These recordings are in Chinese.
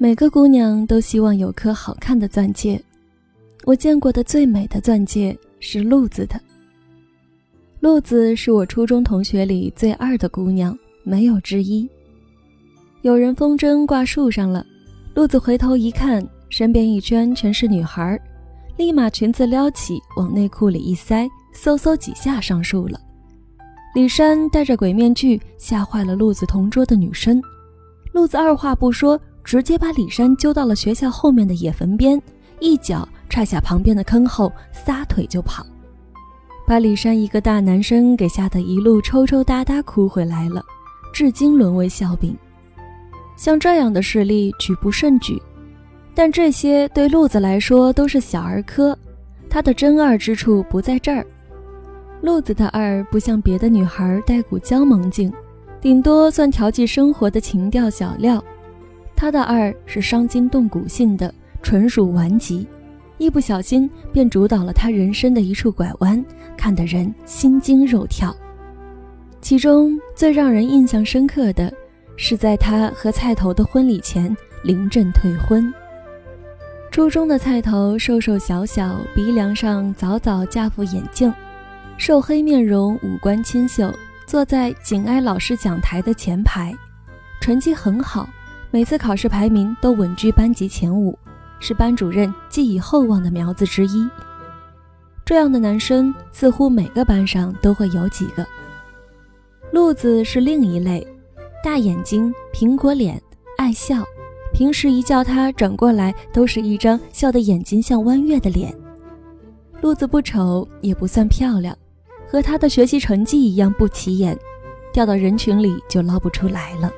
每个姑娘都希望有颗好看的钻戒。我见过的最美的钻戒是鹿子的。鹿子是我初中同学里最二的姑娘，没有之一。有人风筝挂树上了，鹿子回头一看，身边一圈全是女孩，立马裙子撩起，往内裤里一塞，嗖嗖几下上树了。李珊戴着鬼面具，吓坏了鹿子同桌的女生。鹿子二话不说。直接把李珊揪到了学校后面的野坟边，一脚踹下旁边的坑后，撒腿就跑，把李珊一个大男生给吓得一路抽抽搭搭哭回来了，至今沦为笑柄。像这样的事例举不胜举，但这些对路子来说都是小儿科，他的真二之处不在这儿。路子的二不像别的女孩带股娇萌劲，顶多算调剂生活的情调小料。他的二是伤筋动骨性的，纯属顽疾，一不小心便主导了他人生的一处拐弯，看得人心惊肉跳。其中最让人印象深刻的是，在他和菜头的婚礼前临阵退婚。初中的菜头瘦瘦小小，鼻梁上早早架副眼镜，瘦黑面容，五官清秀，坐在紧挨老师讲台的前排，成绩很好。每次考试排名都稳居班级前五，是班主任寄以厚望的苗子之一。这样的男生似乎每个班上都会有几个。路子是另一类，大眼睛，苹果脸，爱笑，平时一叫他转过来，都是一张笑得眼睛像弯月的脸。路子不丑，也不算漂亮，和他的学习成绩一样不起眼，掉到人群里就捞不出来了。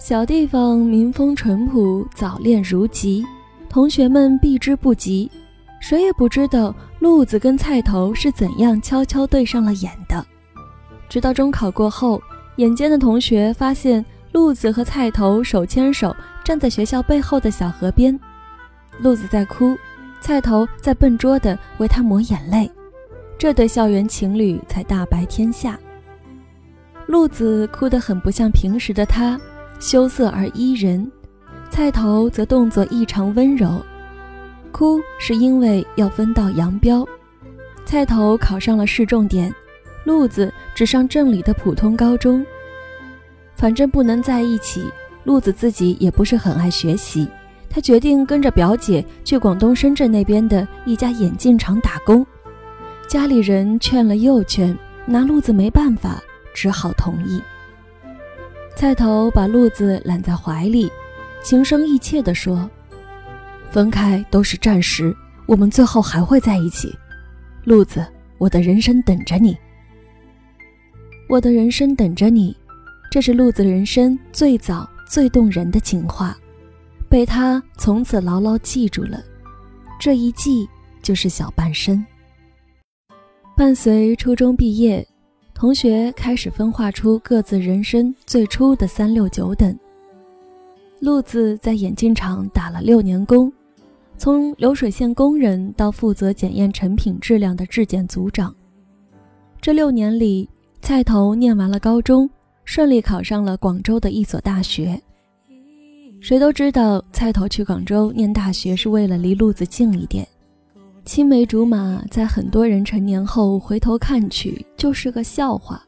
小地方民风淳朴，早恋如疾，同学们避之不及，谁也不知道鹿子跟菜头是怎样悄悄对上了眼的。直到中考过后，眼尖的同学发现鹿子和菜头手牵手站在学校背后的小河边，鹿子在哭，菜头在笨拙地为他抹眼泪，这对校园情侣才大白天下。鹿子哭得很不像平时的他。羞涩而依人，菜头则动作异常温柔。哭是因为要分道扬镳，菜头考上了市重点，路子只上镇里的普通高中。反正不能在一起，路子自己也不是很爱学习，他决定跟着表姐去广东深圳那边的一家眼镜厂打工。家里人劝了又劝，拿路子没办法，只好同意。菜头把鹿子揽在怀里，情深意切地说：“分开都是暂时，我们最后还会在一起。鹿子，我的人生等着你。我的人生等着你。”这是鹿子人生最早最动人的情话，被他从此牢牢记住了。这一记就是小半生。伴随初中毕业。同学开始分化出各自人生最初的三六九等。路子在眼镜厂打了六年工，从流水线工人到负责检验成品质量的质检组长。这六年里，菜头念完了高中，顺利考上了广州的一所大学。谁都知道，菜头去广州念大学是为了离路子近一点。青梅竹马，在很多人成年后回头看去就是个笑话，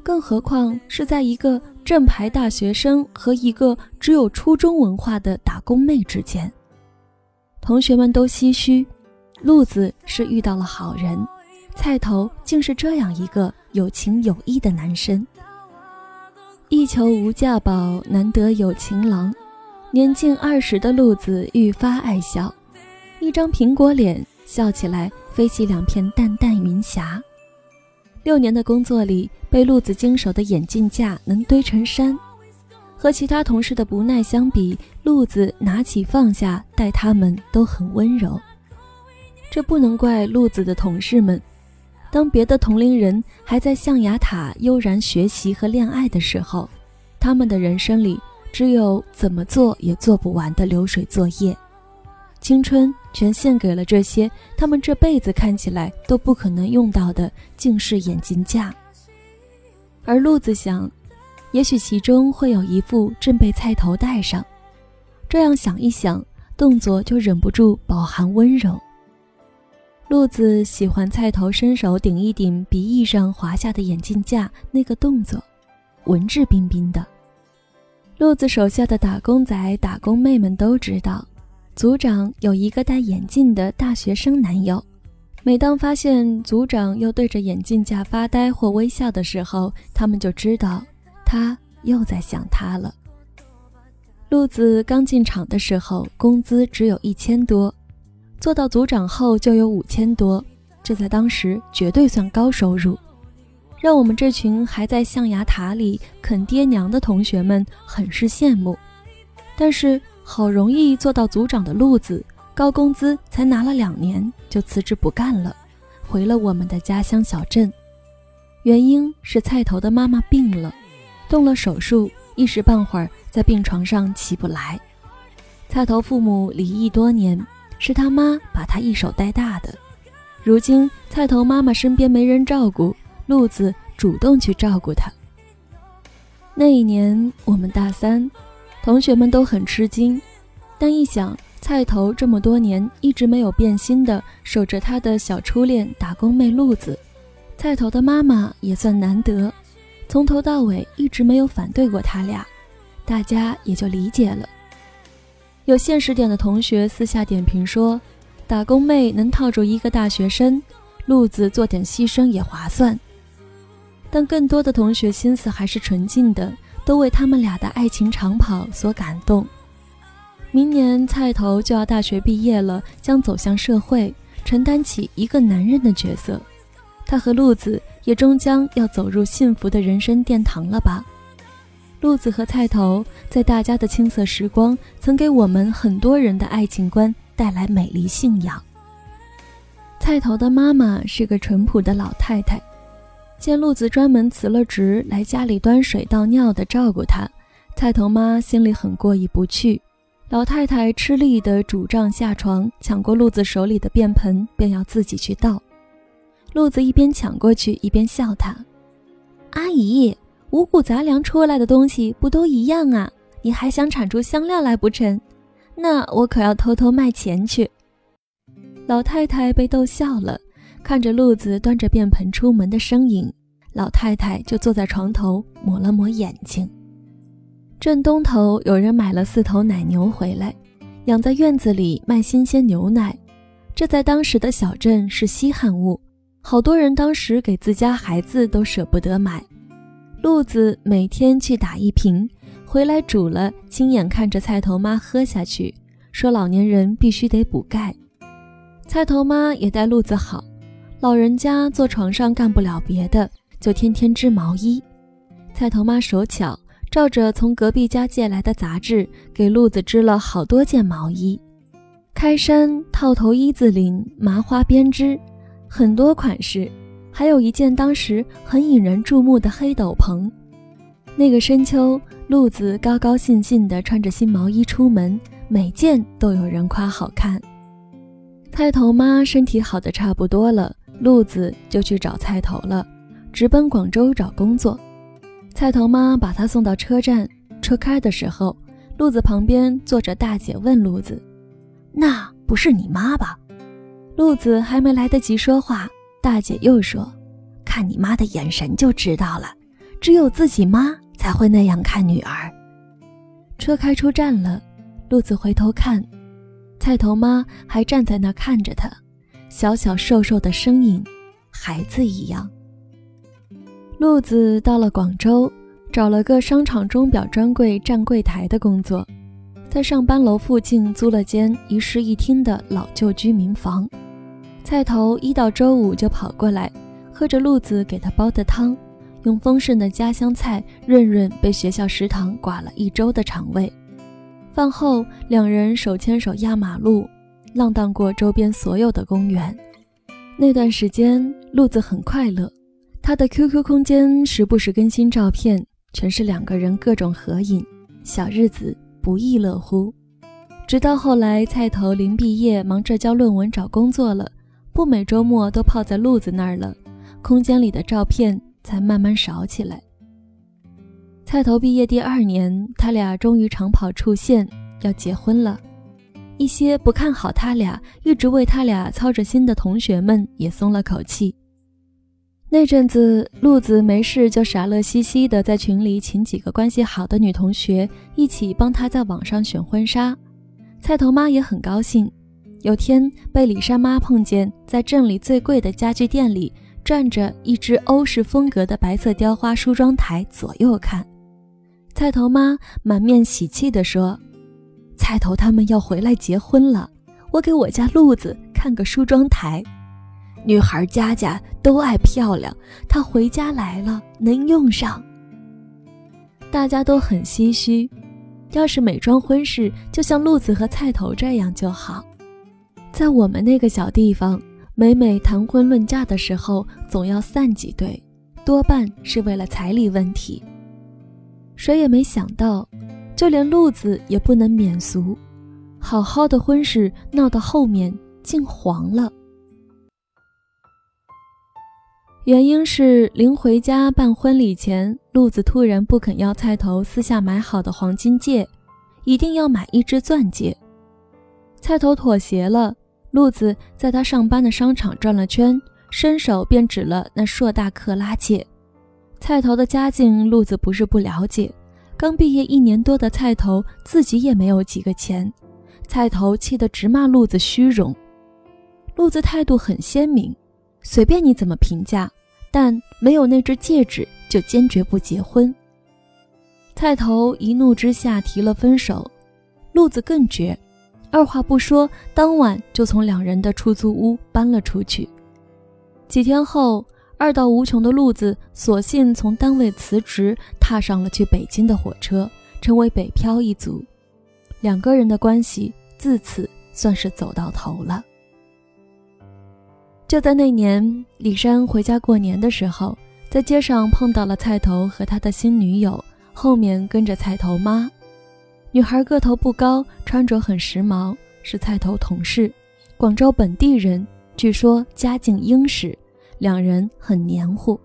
更何况是在一个正牌大学生和一个只有初中文化的打工妹之间。同学们都唏嘘，路子是遇到了好人，菜头竟是这样一个有情有义的男生。一求无价宝，难得有情郎。年近二十的路子愈发爱笑，一张苹果脸。笑起来飞起两片淡淡云霞。六年的工作里，被路子经手的眼镜架能堆成山。和其他同事的不耐相比，路子拿起放下，待他们都很温柔。这不能怪路子的同事们。当别的同龄人还在象牙塔悠然学习和恋爱的时候，他们的人生里只有怎么做也做不完的流水作业。青春全献给了这些他们这辈子看起来都不可能用到的近视眼镜架。而路子想，也许其中会有一副正被菜头戴上。这样想一想，动作就忍不住饱含温柔。鹿子喜欢菜头伸手顶一顶鼻翼上滑下的眼镜架那个动作，文质彬彬的。鹿子手下的打工仔、打工妹们都知道，组长有一个戴眼镜的大学生男友。每当发现组长又对着眼镜架发呆或微笑的时候，他们就知道他又在想他了。路子刚进厂的时候，工资只有一千多，做到组长后就有五千多，这在当时绝对算高收入，让我们这群还在象牙塔里啃爹娘的同学们很是羡慕。但是好容易做到组长的路子。高工资才拿了两年就辞职不干了，回了我们的家乡小镇。原因是菜头的妈妈病了，动了手术，一时半会儿在病床上起不来。菜头父母离异多年，是他妈把他一手带大的。如今菜头妈妈身边没人照顾，路子主动去照顾他。那一年我们大三，同学们都很吃惊，但一想。菜头这么多年一直没有变心的守着他的小初恋打工妹路子，菜头的妈妈也算难得，从头到尾一直没有反对过他俩，大家也就理解了。有现实点的同学私下点评说，打工妹能套住一个大学生，路子做点牺牲也划算。但更多的同学心思还是纯净的，都为他们俩的爱情长跑所感动。明年菜头就要大学毕业了，将走向社会，承担起一个男人的角色。他和路子也终将要走入幸福的人生殿堂了吧？路子和菜头在大家的青涩时光，曾给我们很多人的爱情观带来美丽信仰。菜头的妈妈是个淳朴的老太太，见鹿子专门辞了职来家里端水倒尿的照顾他，菜头妈心里很过意不去。老太太吃力地拄杖下床，抢过鹿子手里的便盆，便要自己去倒。鹿子一边抢过去，一边笑他：“阿姨，五谷杂粮出来的东西不都一样啊？你还想产出香料来不成？那我可要偷偷卖钱去。”老太太被逗笑了，看着鹿子端着便盆出门的身影，老太太就坐在床头抹了抹眼睛。镇东头有人买了四头奶牛回来，养在院子里卖新鲜牛奶。这在当时的小镇是稀罕物，好多人当时给自家孩子都舍不得买。鹿子每天去打一瓶，回来煮了，亲眼看着菜头妈喝下去，说老年人必须得补钙。菜头妈也待鹿子好，老人家坐床上干不了别的，就天天织毛衣。菜头妈手巧。照着从隔壁家借来的杂志，给鹿子织了好多件毛衣，开衫、套头、一字领、麻花编织，很多款式，还有一件当时很引人注目的黑斗篷。那个深秋，鹿子高高兴兴地穿着新毛衣出门，每件都有人夸好看。菜头妈身体好的差不多了，鹿子就去找菜头了，直奔广州找工作。菜头妈把他送到车站，车开的时候，路子旁边坐着大姐，问路子：“那不是你妈吧？”路子还没来得及说话，大姐又说：“看你妈的眼神就知道了，只有自己妈才会那样看女儿。”车开出站了，路子回头看，菜头妈还站在那看着他，小小瘦瘦的身影，孩子一样。路子到了广州，找了个商场钟表专柜站柜台的工作，在上班楼附近租了间一室一厅的老旧居民房。菜头一到周五就跑过来，喝着路子给他煲的汤，用丰盛的家乡菜润润被学校食堂刮了一周的肠胃。饭后，两人手牵手压马路，浪荡过周边所有的公园。那段时间，路子很快乐。他的 QQ 空间时不时更新照片，全是两个人各种合影，小日子不亦乐乎。直到后来，菜头临毕业忙着交论文找工作了，不每周末都泡在路子那儿了，空间里的照片才慢慢少起来。菜头毕业第二年，他俩终于长跑出现，要结婚了。一些不看好他俩、一直为他俩操着心的同学们也松了口气。那阵子，路子没事就傻乐兮兮的在群里请几个关系好的女同学一起帮他在网上选婚纱。菜头妈也很高兴。有天被李珊妈碰见，在镇里最贵的家具店里转着一只欧式风格的白色雕花梳妆台，左右看。菜头妈满面喜气地说：“菜头他们要回来结婚了，我给我家路子看个梳妆台。女孩家家都爱漂亮，她回家来了能用上。”大家都很唏嘘，要是美妆婚事就像路子和菜头这样就好。在我们那个小地方，每每谈婚论嫁的时候，总要散几对，多半是为了彩礼问题。谁也没想到，就连路子也不能免俗，好好的婚事闹到后面竟黄了。原因是临回家办婚礼前，路子突然不肯要菜头私下买好的黄金戒，一定要买一只钻戒。菜头妥协了。路子在他上班的商场转了圈，伸手便指了那硕大克拉戒。菜头的家境，路子不是不了解。刚毕业一年多的菜头自己也没有几个钱。菜头气得直骂路子虚荣。路子态度很鲜明，随便你怎么评价，但没有那只戒指就坚决不结婚。菜头一怒之下提了分手，路子更绝。二话不说，当晚就从两人的出租屋搬了出去。几天后，二到无穷的路子索性从单位辞职，踏上了去北京的火车，成为北漂一族。两个人的关系自此算是走到头了。就在那年，李山回家过年的时候，在街上碰到了菜头和他的新女友，后面跟着菜头妈。女孩个头不高，穿着很时髦，是菜头同事，广州本地人，据说家境殷实，两人很黏糊。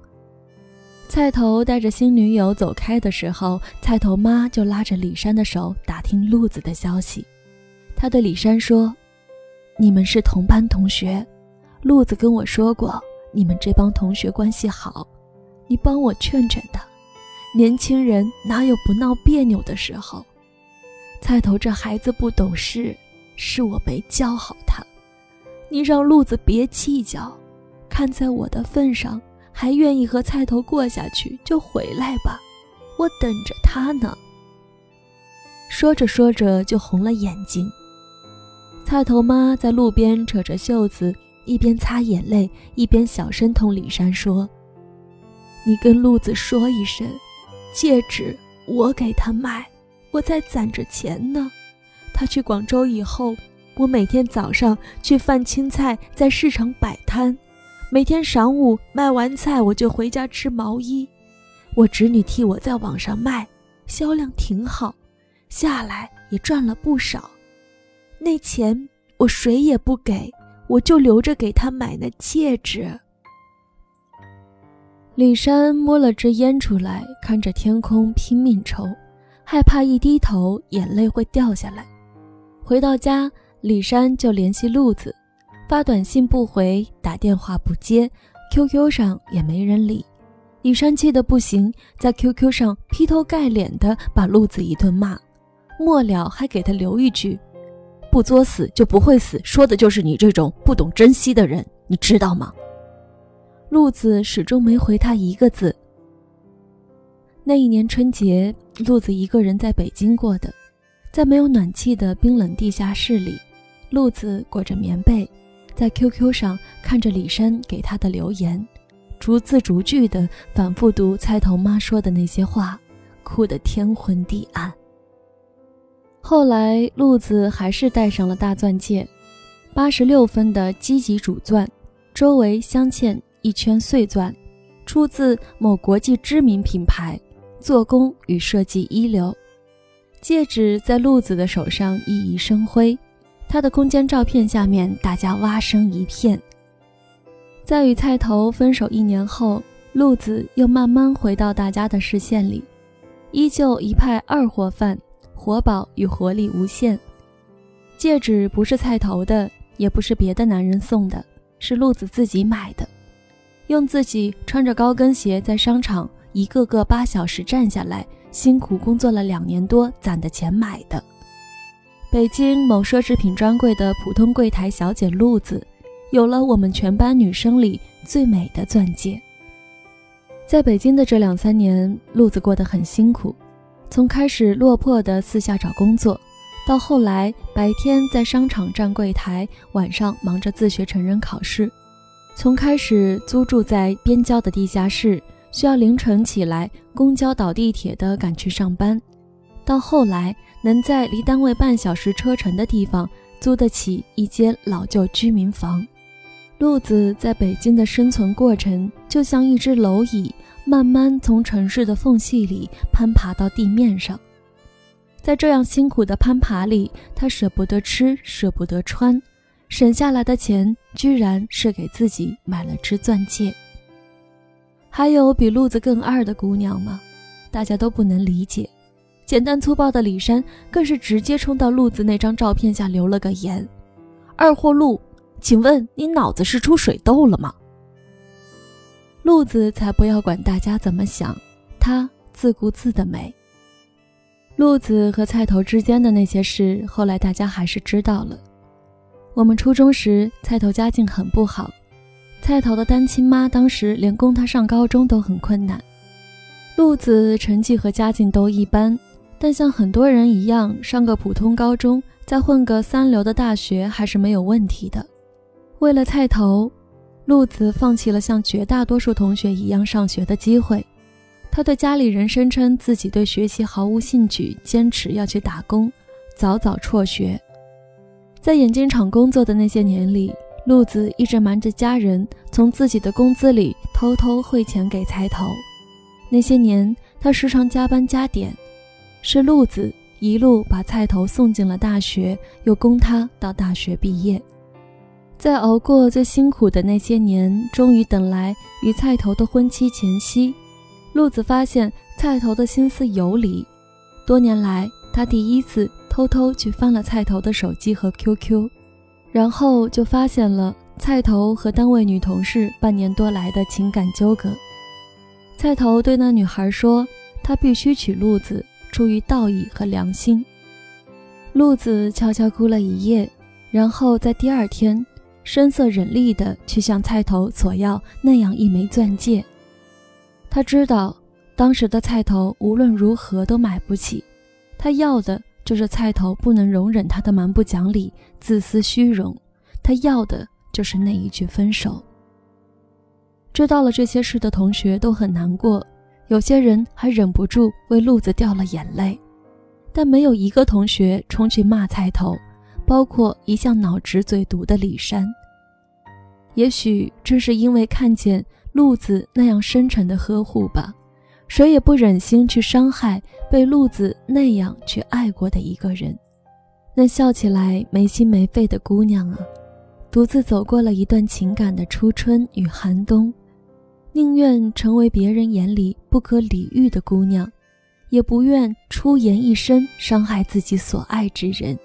菜头带着新女友走开的时候，菜头妈就拉着李山的手打听路子的消息。他对李山说：“你们是同班同学，路子跟我说过，你们这帮同学关系好，你帮我劝劝他，年轻人哪有不闹别扭的时候？”菜头这孩子不懂事，是我没教好他。你让路子别计较，看在我的份上，还愿意和菜头过下去，就回来吧，我等着他呢。说着说着就红了眼睛。菜头妈在路边扯着袖子，一边擦眼泪，一边小声同李山说：“你跟路子说一声，戒指我给他买。”我在攒着钱呢。他去广州以后，我每天早上去贩青菜，在市场摆摊；每天晌午卖完菜，我就回家织毛衣。我侄女替我在网上卖，销量挺好，下来也赚了不少。那钱我谁也不给，我就留着给她买那戒指。李山摸了支烟出来，看着天空拼命抽。害怕一低头眼泪会掉下来。回到家，李山就联系路子，发短信不回，打电话不接，QQ 上也没人理。李山气得不行，在 QQ 上劈头盖脸的把路子一顿骂，末了还给他留一句：“不作死就不会死，说的就是你这种不懂珍惜的人，你知道吗？”路子始终没回他一个字。那一年春节，路子一个人在北京过的，在没有暖气的冰冷地下室里，路子裹着棉被，在 QQ 上看着李珊给他的留言，逐字逐句的反复读菜头妈说的那些话，哭得天昏地暗。后来，路子还是戴上了大钻戒，八十六分的积极主钻，周围镶嵌一圈碎钻，出自某国际知名品牌。做工与设计一流，戒指在路子的手上熠熠生辉。他的空间照片下面，大家蛙声一片。在与菜头分手一年后，路子又慢慢回到大家的视线里，依旧一派二货范，活宝与活力无限。戒指不是菜头的，也不是别的男人送的，是路子自己买的，用自己穿着高跟鞋在商场一个个八小时站下来，辛苦工作了两年多攒的钱买的。北京某奢侈品专柜的普通柜台小姐路子，有了我们全班女生里最美的钻戒。在北京的这两三年，路子过得很辛苦，从开始落魄的私下找工作。到后来，白天在商场站柜台，晚上忙着自学成人考试。从开始租住在边郊的地下室，需要凌晨起来公交倒地铁的赶去上班，到后来能在离单位半小时车程的地方租得起一间老旧居民房，路子在北京的生存过程就像一只蝼蚁，慢慢从城市的缝隙里攀爬到地面上。在这样辛苦的攀爬里，他舍不得吃，舍不得穿，省下来的钱居然是给自己买了只钻戒。还有比路子更二的姑娘吗？大家都不能理解。简单粗暴的李珊更是直接冲到路子那张照片下留了个言：“二货路，请问你脑子是出水痘了吗？”路子才不要管大家怎么想，他自顾自的美。路子和菜头之间的那些事，后来大家还是知道了。我们初中时，菜头家境很不好，菜头的单亲妈当时连供他上高中都很困难。路子成绩和家境都一般，但像很多人一样，上个普通高中，再混个三流的大学还是没有问题的。为了菜头，路子放弃了像绝大多数同学一样上学的机会。他对家里人声称自己对学习毫无兴趣，坚持要去打工，早早辍学。在眼镜厂工作的那些年里，路子一直瞒着家人，从自己的工资里偷偷汇钱给菜头。那些年，他时常加班加点，是路子一路把菜头送进了大学，又供他到大学毕业。在熬过最辛苦的那些年，终于等来与菜头的婚期前夕。路子发现菜头的心思有理，多年来他第一次偷偷去翻了菜头的手机和 QQ，然后就发现了菜头和单位女同事半年多来的情感纠葛。菜头对那女孩说：“他必须娶路子，出于道义和良心。”路子悄悄哭了一夜，然后在第二天声色忍厉地去向菜头索要那样一枚钻戒。他知道，当时的菜头无论如何都买不起，他要的就是菜头不能容忍他的蛮不讲理、自私虚荣，他要的就是那一句分手。知道了这些事的同学都很难过，有些人还忍不住为路子掉了眼泪，但没有一个同学冲去骂菜头，包括一向脑直嘴毒的李珊。也许正是因为看见。路子那样深沉的呵护吧，谁也不忍心去伤害被路子那样去爱过的一个人。那笑起来没心没肺的姑娘啊，独自走过了一段情感的初春与寒冬，宁愿成为别人眼里不可理喻的姑娘，也不愿出言一声伤害自己所爱之人。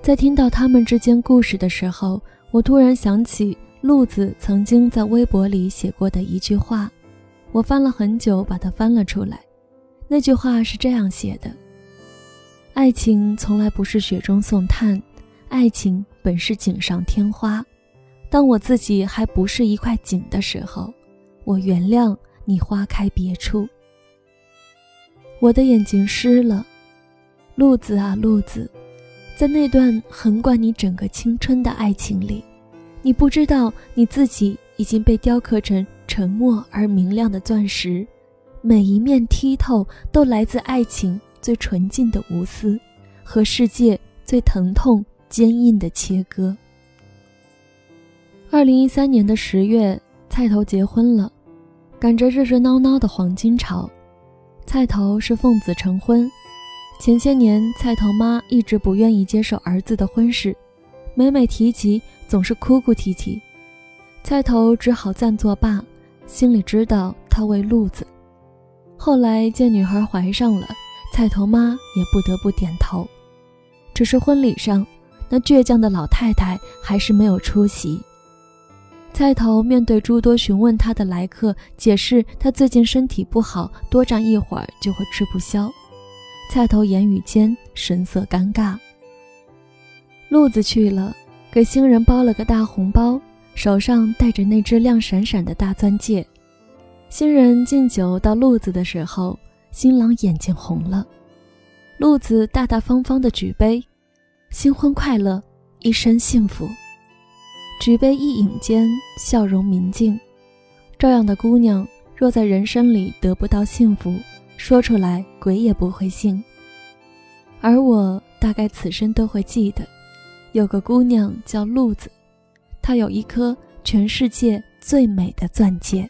在听到他们之间故事的时候，我突然想起。路子曾经在微博里写过的一句话，我翻了很久，把它翻了出来。那句话是这样写的：“爱情从来不是雪中送炭，爱情本是锦上添花。当我自己还不是一块锦的时候，我原谅你花开别处。”我的眼睛湿了，路子啊路子，在那段横贯你整个青春的爱情里。你不知道你自己已经被雕刻成沉默而明亮的钻石，每一面剔透都来自爱情最纯净的无私，和世界最疼痛坚硬的切割。二零一三年的十月，菜头结婚了，赶着热热闹闹的黄金潮。菜头是奉子成婚，前些年菜头妈一直不愿意接受儿子的婚事。每每提及，总是哭哭啼啼，菜头只好暂作罢，心里知道他为路子。后来见女孩怀上了，菜头妈也不得不点头。只是婚礼上，那倔强的老太太还是没有出席。菜头面对诸多询问他的来客，解释他最近身体不好，多站一会儿就会吃不消。菜头言语间神色尴尬。路子去了，给新人包了个大红包，手上戴着那只亮闪闪的大钻戒。新人敬酒到路子的时候，新郎眼睛红了。路子大大方方的举杯，新婚快乐，一生幸福。举杯一饮间，笑容明净。这样的姑娘，若在人生里得不到幸福，说出来鬼也不会信。而我大概此生都会记得，有个姑娘叫鹿子，她有一颗全世界最美的钻戒。